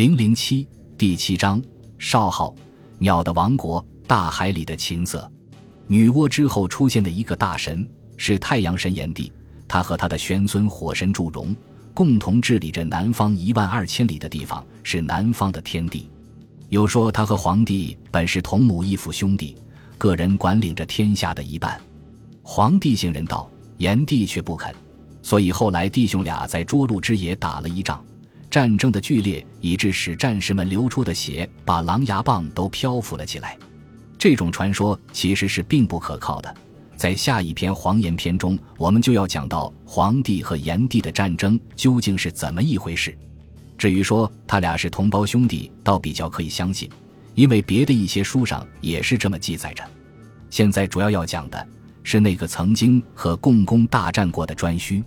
零零七第七章：少昊鸟的王国，大海里的琴瑟。女娲之后出现的一个大神是太阳神炎帝，他和他的玄孙火神祝融共同治理着南方一万二千里的地方，是南方的天地。有说他和皇帝本是同母异父兄弟，个人管领着天下的一半。皇帝信人道，炎帝却不肯，所以后来弟兄俩在涿鹿之野打了一仗。战争的剧烈，以致使战士们流出的血把狼牙棒都漂浮了起来。这种传说其实是并不可靠的。在下一篇黄炎篇中，我们就要讲到黄帝和炎帝的战争究竟是怎么一回事。至于说他俩是同胞兄弟，倒比较可以相信，因为别的一些书上也是这么记载着。现在主要要讲的是那个曾经和共工大战过的颛顼，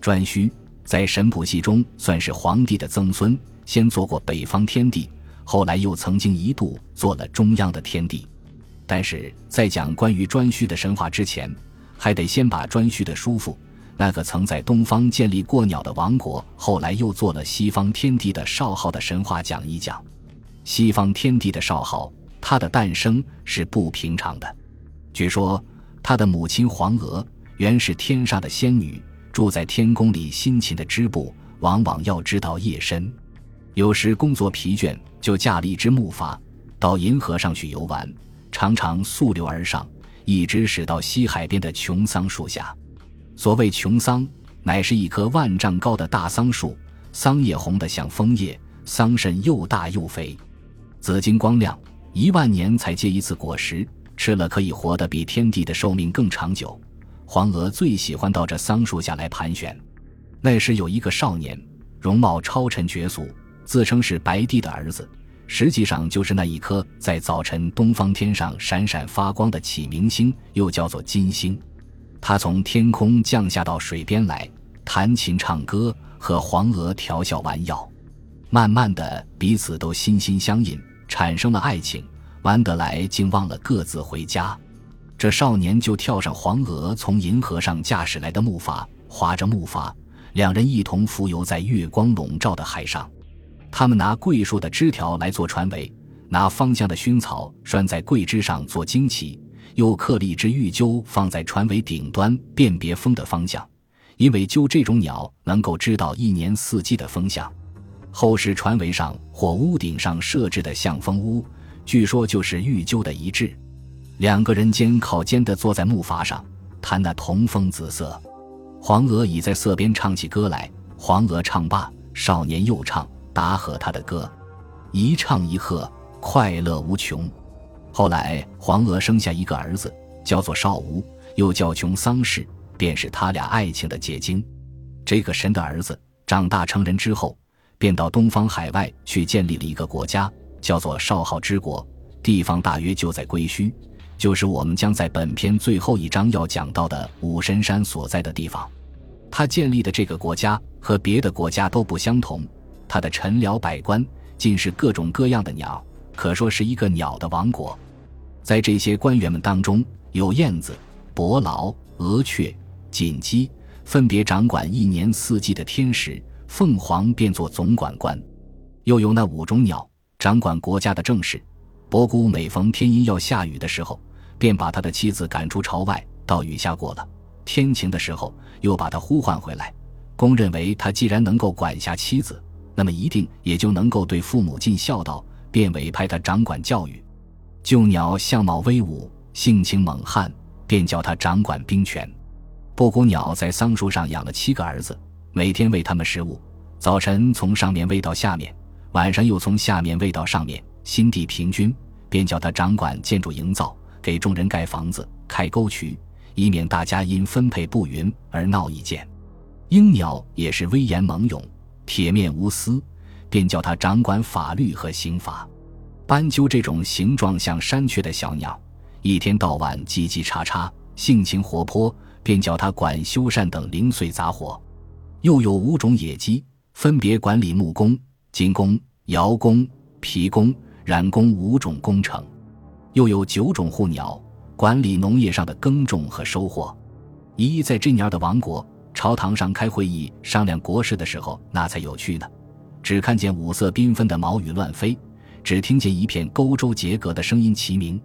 颛顼。在神谱系中算是皇帝的曾孙，先做过北方天帝，后来又曾经一度做了中央的天帝。但是在讲关于颛顼的神话之前，还得先把颛顼的叔父，那个曾在东方建立过鸟的王国，后来又做了西方天帝的少昊的神话讲一讲。西方天帝的少昊，他的诞生是不平常的。据说他的母亲黄娥原是天上的仙女。住在天宫里辛勤的织布，往往要织到夜深。有时工作疲倦，就驾了一只木筏到银河上去游玩，常常溯流而上，一直驶到西海边的琼桑树下。所谓琼桑，乃是一棵万丈高的大桑树，桑叶红得像枫叶，桑葚又大又肥，紫金光亮，一万年才结一次果实，吃了可以活得比天地的寿命更长久。黄娥最喜欢到这桑树下来盘旋。那时有一个少年，容貌超尘绝俗，自称是白帝的儿子，实际上就是那一颗在早晨东方天上闪闪发光的启明星，又叫做金星。他从天空降下到水边来，弹琴唱歌，和黄娥调笑玩药。慢慢的，彼此都心心相印，产生了爱情。玩得来，竟忘了各自回家。这少年就跳上黄鹅从银河上驾驶来的木筏，划着木筏，两人一同浮游在月光笼罩的海上。他们拿桂树的枝条来做船桅，拿芳香的薰草拴在桂枝上做旌旗，又刻了一只玉鸠放在船桅顶端，辨别风的方向。因为鸠这种鸟能够知道一年四季的风向。后世船桅上或屋顶上设置的向风屋，据说就是玉鸠的遗志。两个人肩靠肩地坐在木筏上，弹那同风紫色。黄娥已在色边唱起歌来。黄娥唱罢，少年又唱，答和他的歌，一唱一和，快乐无穷。后来黄娥生下一个儿子，叫做少吴，又叫穷桑氏，便是他俩爱情的结晶。这个神的儿子长大成人之后，便到东方海外去建立了一个国家，叫做少昊之国，地方大约就在归墟。就是我们将在本篇最后一章要讲到的武神山所在的地方。他建立的这个国家和别的国家都不相同，他的臣僚百官尽是各种各样的鸟，可说是一个鸟的王国。在这些官员们当中，有燕子、伯劳、鹅雀、锦鸡，分别掌管一年四季的天时；凤凰便做总管官。又有那五种鸟，掌管国家的政事。伯姑每逢天阴要下雨的时候，便把他的妻子赶出朝外，到雨下过了。天晴的时候，又把他呼唤回来。公认为他既然能够管辖妻子，那么一定也就能够对父母尽孝道，便委派他掌管教育。旧鸟相貌威武，性情猛悍，便叫他掌管兵权。布谷鸟在桑树上养了七个儿子，每天喂他们食物，早晨从上面喂到下面，晚上又从下面喂到上面，心地平均，便叫他掌管建筑营造。给众人盖房子、开沟渠，以免大家因分配不匀而闹意见。鹰鸟也是威严猛勇、铁面无私，便叫他掌管法律和刑罚。斑鸠这种形状像山雀的小鸟，一天到晚叽叽喳喳，性情活泼，便叫他管修缮等零碎杂活。又有五种野鸡，分别管理木工、金工、窑工、皮工、染工五种工程。又有九种护鸟，管理农业上的耕种和收获。一在这年的王国朝堂上开会议商量国事的时候，那才有趣呢。只看见五色缤纷的毛羽乱飞，只听见一片勾州结革的声音齐鸣。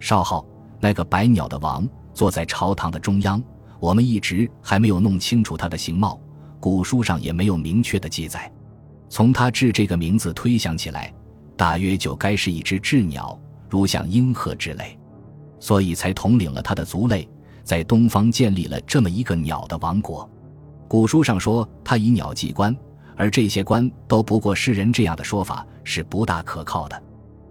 少昊，那个百鸟的王，坐在朝堂的中央。我们一直还没有弄清楚他的形貌，古书上也没有明确的记载。从他治这个名字推想起来，大约就该是一只鸷鸟，如像鹰鹤之类，所以才统领了他的族类，在东方建立了这么一个鸟的王国。古书上说他以鸟祭官，而这些官都不过世人这样的说法是不大可靠的。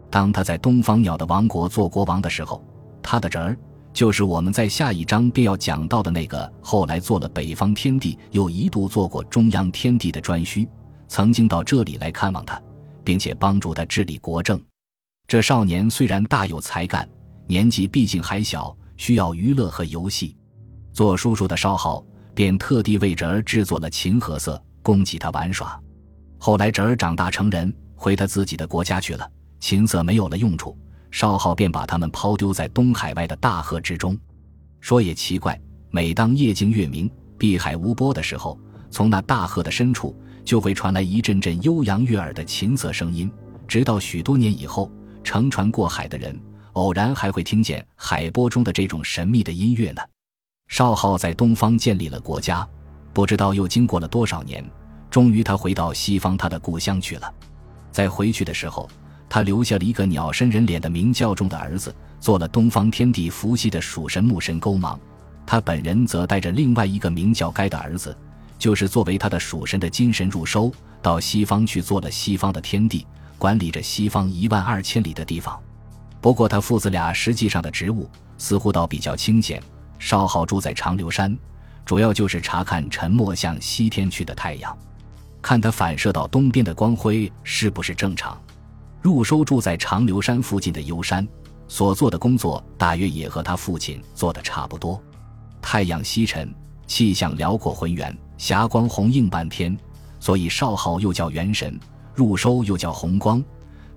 当他在东方鸟的王国做国王的时候，他的侄儿。就是我们在下一章便要讲到的那个，后来做了北方天帝，又一度做过中央天帝的颛顼，曾经到这里来看望他，并且帮助他治理国政。这少年虽然大有才干，年纪毕竟还小，需要娱乐和游戏。做叔叔的少昊便特地为侄儿制作了琴和瑟，供给他玩耍。后来侄儿长大成人，回他自己的国家去了，琴瑟没有了用处。少昊便把他们抛丢在东海外的大河之中。说也奇怪，每当夜静月明、碧海无波的时候，从那大河的深处就会传来一阵阵悠扬悦耳的琴瑟声音。直到许多年以后，乘船过海的人偶然还会听见海波中的这种神秘的音乐呢。少昊在东方建立了国家，不知道又经过了多少年，终于他回到西方他的故乡去了。在回去的时候。他留下了一个鸟身人脸的明教中的儿子，做了东方天地伏羲的属神木神勾芒。他本人则带着另外一个名叫该的儿子，就是作为他的属神的金神入收，到西方去做了西方的天地，管理着西方一万二千里的地方。不过他父子俩实际上的职务似乎倒比较清闲。少昊住在长留山，主要就是查看沉没向西天去的太阳，看它反射到东边的光辉是不是正常。入收住在长留山附近的幽山，所做的工作大约也和他父亲做的差不多。太阳西沉，气象辽阔浑圆，霞光红映半天，所以少昊又叫元神，入收又叫红光。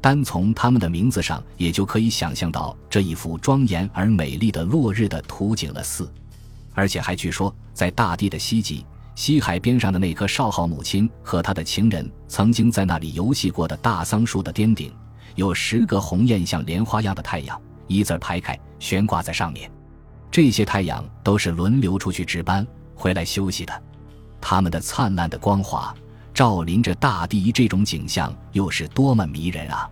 单从他们的名字上，也就可以想象到这一幅庄严而美丽的落日的图景了。四，而且还据说，在大地的西极。西海边上的那棵少昊母亲和他的情人曾经在那里游戏过的大桑树的巅顶，有十个红艳像莲花样的太阳，一字排开悬挂在上面。这些太阳都是轮流出去值班，回来休息的。他们的灿烂的光华照临着大地，这种景象又是多么迷人啊！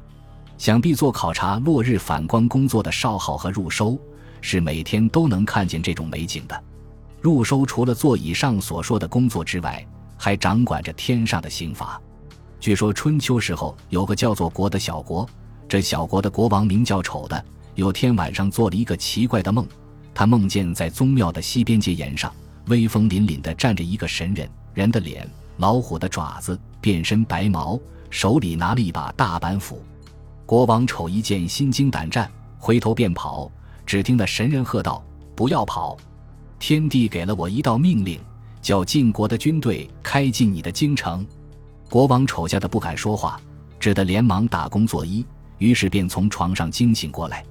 想必做考察落日反光工作的少昊和入收，是每天都能看见这种美景的。入收除了做以上所说的工作之外，还掌管着天上的刑罚。据说春秋时候有个叫做国的小国，这小国的国王名叫丑的。有天晚上做了一个奇怪的梦，他梦见在宗庙的西边阶沿上，威风凛凛地站着一个神人，人的脸，老虎的爪子，变身白毛，手里拿了一把大板斧。国王瞅一见心惊胆战，回头便跑。只听那神人喝道：“不要跑！”天帝给了我一道命令，叫晋国的军队开进你的京城。国王瞅吓得不敢说话，只得连忙打工作揖，于是便从床上惊醒过来，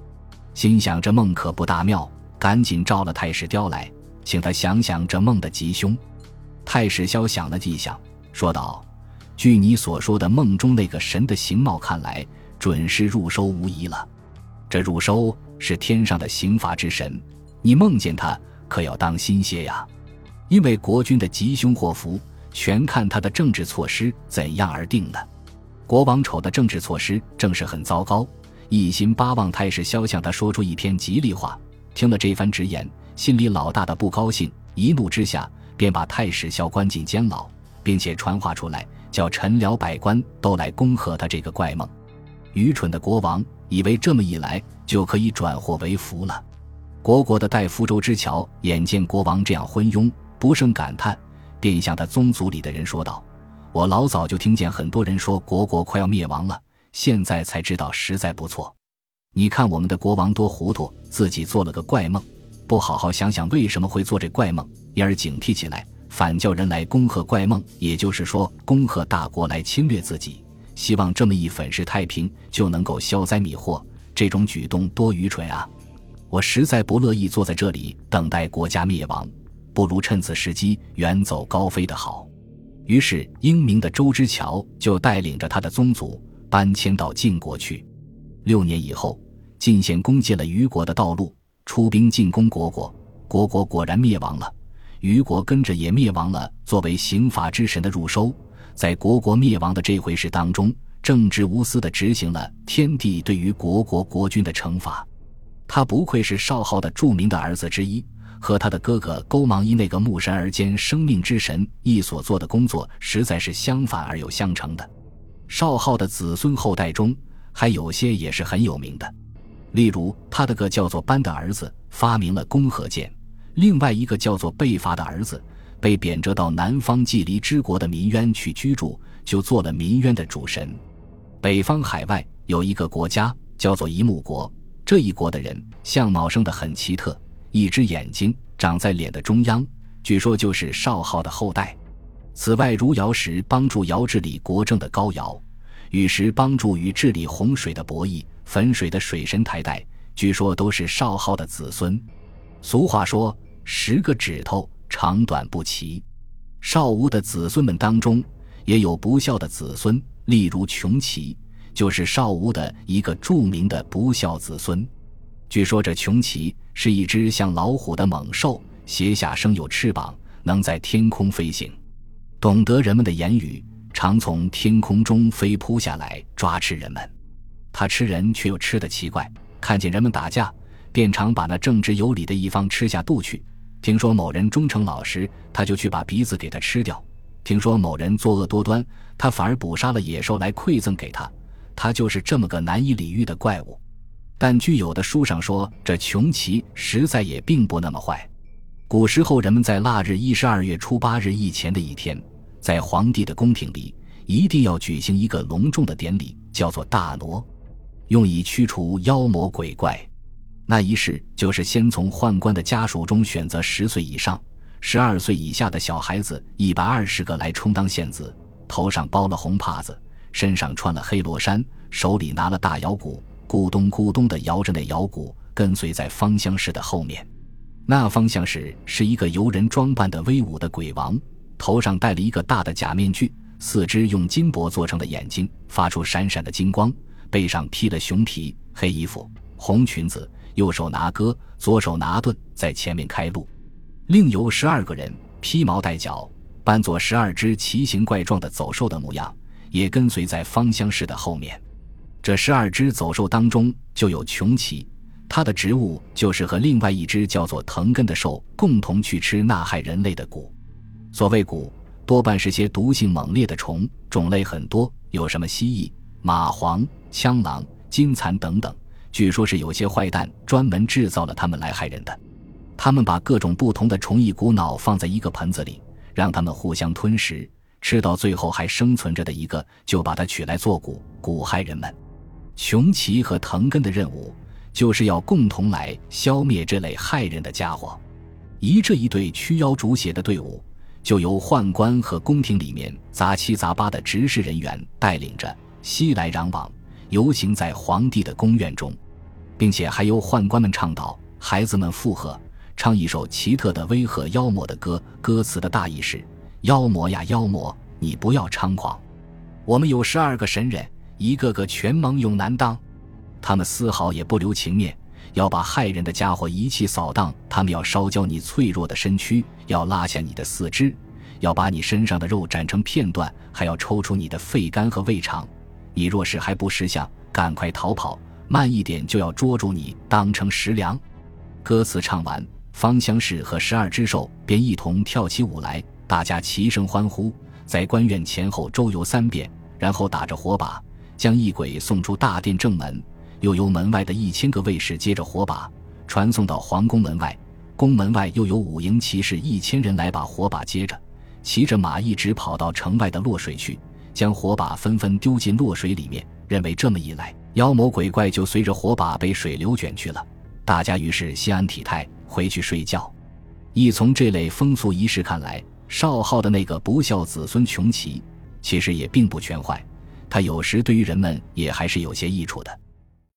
心想这梦可不大妙，赶紧召了太史雕来，请他想想这梦的吉凶。太史萧想了几想，说道：“据你所说的梦中那个神的形貌看来，准是入收无疑了。这入收是天上的刑罚之神，你梦见他。”可要当心些呀，因为国君的吉凶祸福全看他的政治措施怎样而定的。国王丑的政治措施正是很糟糕，一心巴望太史萧向他说出一篇吉利话。听了这番直言，心里老大的不高兴，一怒之下便把太史萧关进监牢，并且传话出来，叫臣僚百官都来恭贺他这个怪梦。愚蠢的国王以为这么一来就可以转祸为福了。国国的戴夫州之桥眼见国王这样昏庸，不胜感叹，便向他宗族里的人说道：“我老早就听见很多人说国国快要灭亡了，现在才知道实在不错。你看我们的国王多糊涂，自己做了个怪梦，不好好想想为什么会做这怪梦，因而警惕起来，反叫人来恭贺怪梦，也就是说恭贺大国来侵略自己，希望这么一粉饰太平就能够消灾灭祸。这种举动多愚蠢啊！”我实在不乐意坐在这里等待国家灭亡，不如趁此时机远走高飞的好。于是英明的周之乔就带领着他的宗族搬迁到晋国去。六年以后，晋献公借了虞国的道路，出兵进攻虢国，虢国果然灭亡了，虞国跟着也灭亡了。作为刑法之神的入收，在虢国灭亡的这回事当中，正直无私地执行了天帝对于虢国国君的惩罚。他不愧是少昊的著名的儿子之一，和他的哥哥勾芒伊那个木神而兼生命之神一所做的工作，实在是相反而又相成的。少昊的子孙后代中。还有些也是很有名的，例如他的个叫做班的儿子发明了弓和箭，另外一个叫做贝伐的儿子被贬谪到南方季离之国的民渊去居住，就做了民渊的主神。北方海外有一个国家叫做夷木国，这一国的人相貌生得很奇特，一只眼睛长在脸的中央，据说就是少昊的后代。此外，如尧时帮助尧治理国政的高尧。禹时帮助禹治理洪水的伯益，汾水的水神台代，据说都是少昊的子孙。俗话说：“十个指头长短不齐。”少吴的子孙们当中也有不孝的子孙，例如穷奇，就是少吴的一个著名的不孝子孙。据说这穷奇是一只像老虎的猛兽，胁下生有翅膀，能在天空飞行，懂得人们的言语。常从天空中飞扑下来抓吃人们，他吃人却又吃得奇怪。看见人们打架，便常把那正直有理的一方吃下肚去。听说某人忠诚老实，他就去把鼻子给他吃掉；听说某人作恶多端，他反而捕杀了野兽来馈赠给他。他就是这么个难以理喻的怪物。但据有的书上说，这穷奇实在也并不那么坏。古时候人们在腊日一十二月初八日以前的一天。在皇帝的宫廷里，一定要举行一个隆重的典礼，叫做大挪，用以驱除妖魔鬼怪。那仪式就是先从宦官的家属中选择十岁以上、十二岁以下的小孩子一百二十个来充当献子，头上包了红帕子，身上穿了黑罗衫，手里拿了大摇鼓，咕咚咕咚地摇着那摇鼓，跟随在方相氏的后面。那方相氏是一个由人装扮的威武的鬼王。头上戴了一个大的假面具，四只用金箔做成的眼睛发出闪闪的金光，背上披了熊皮，黑衣服，红裙子，右手拿戈，左手拿盾，在前面开路。另有十二个人披毛戴角，扮作十二只奇形怪状的走兽的模样，也跟随在方相氏的后面。这十二只走兽当中就有穷奇，它的职务就是和另外一只叫做藤根的兽共同去吃那害人类的蛊。所谓蛊，多半是些毒性猛烈的虫，种类很多，有什么蜥蜴、蚂蟥、枪狼、金蚕等等。据说是有些坏蛋专门制造了它们来害人的。他们把各种不同的虫一股脑放在一个盆子里，让它们互相吞食，吃到最后还生存着的一个，就把它取来做蛊，蛊害人们。穷奇和藤根的任务，就是要共同来消灭这类害人的家伙。一这一队驱妖逐邪的队伍。就由宦官和宫廷里面杂七杂八的执事人员带领着，熙来攘往，游行在皇帝的宫苑中，并且还由宦官们倡导，孩子们附和，唱一首奇特的威吓妖魔的歌。歌词的大意是：妖魔呀妖魔，你不要猖狂，我们有十二个神人，一个个全猛勇难当，他们丝毫也不留情面。要把害人的家伙一气扫荡，他们要烧焦你脆弱的身躯，要拉下你的四肢，要把你身上的肉斩成片段，还要抽出你的肺肝和胃肠。你若是还不识相，赶快逃跑，慢一点就要捉住你当成食粮。歌词唱完，方相氏和十二只兽便一同跳起舞来，大家齐声欢呼，在官院前后周游三遍，然后打着火把，将异鬼送出大殿正门。又由门外的一千个卫士接着火把传送到皇宫门外，宫门外又有五营骑士一千人来把火把接着，骑着马一直跑到城外的落水去，将火把纷纷丢进落水里面，认为这么一来，妖魔鬼怪就随着火把被水流卷去了。大家于是心安体态，回去睡觉。一从这类风俗仪式看来，少昊的那个不孝子孙穷奇，其实也并不全坏，他有时对于人们也还是有些益处的。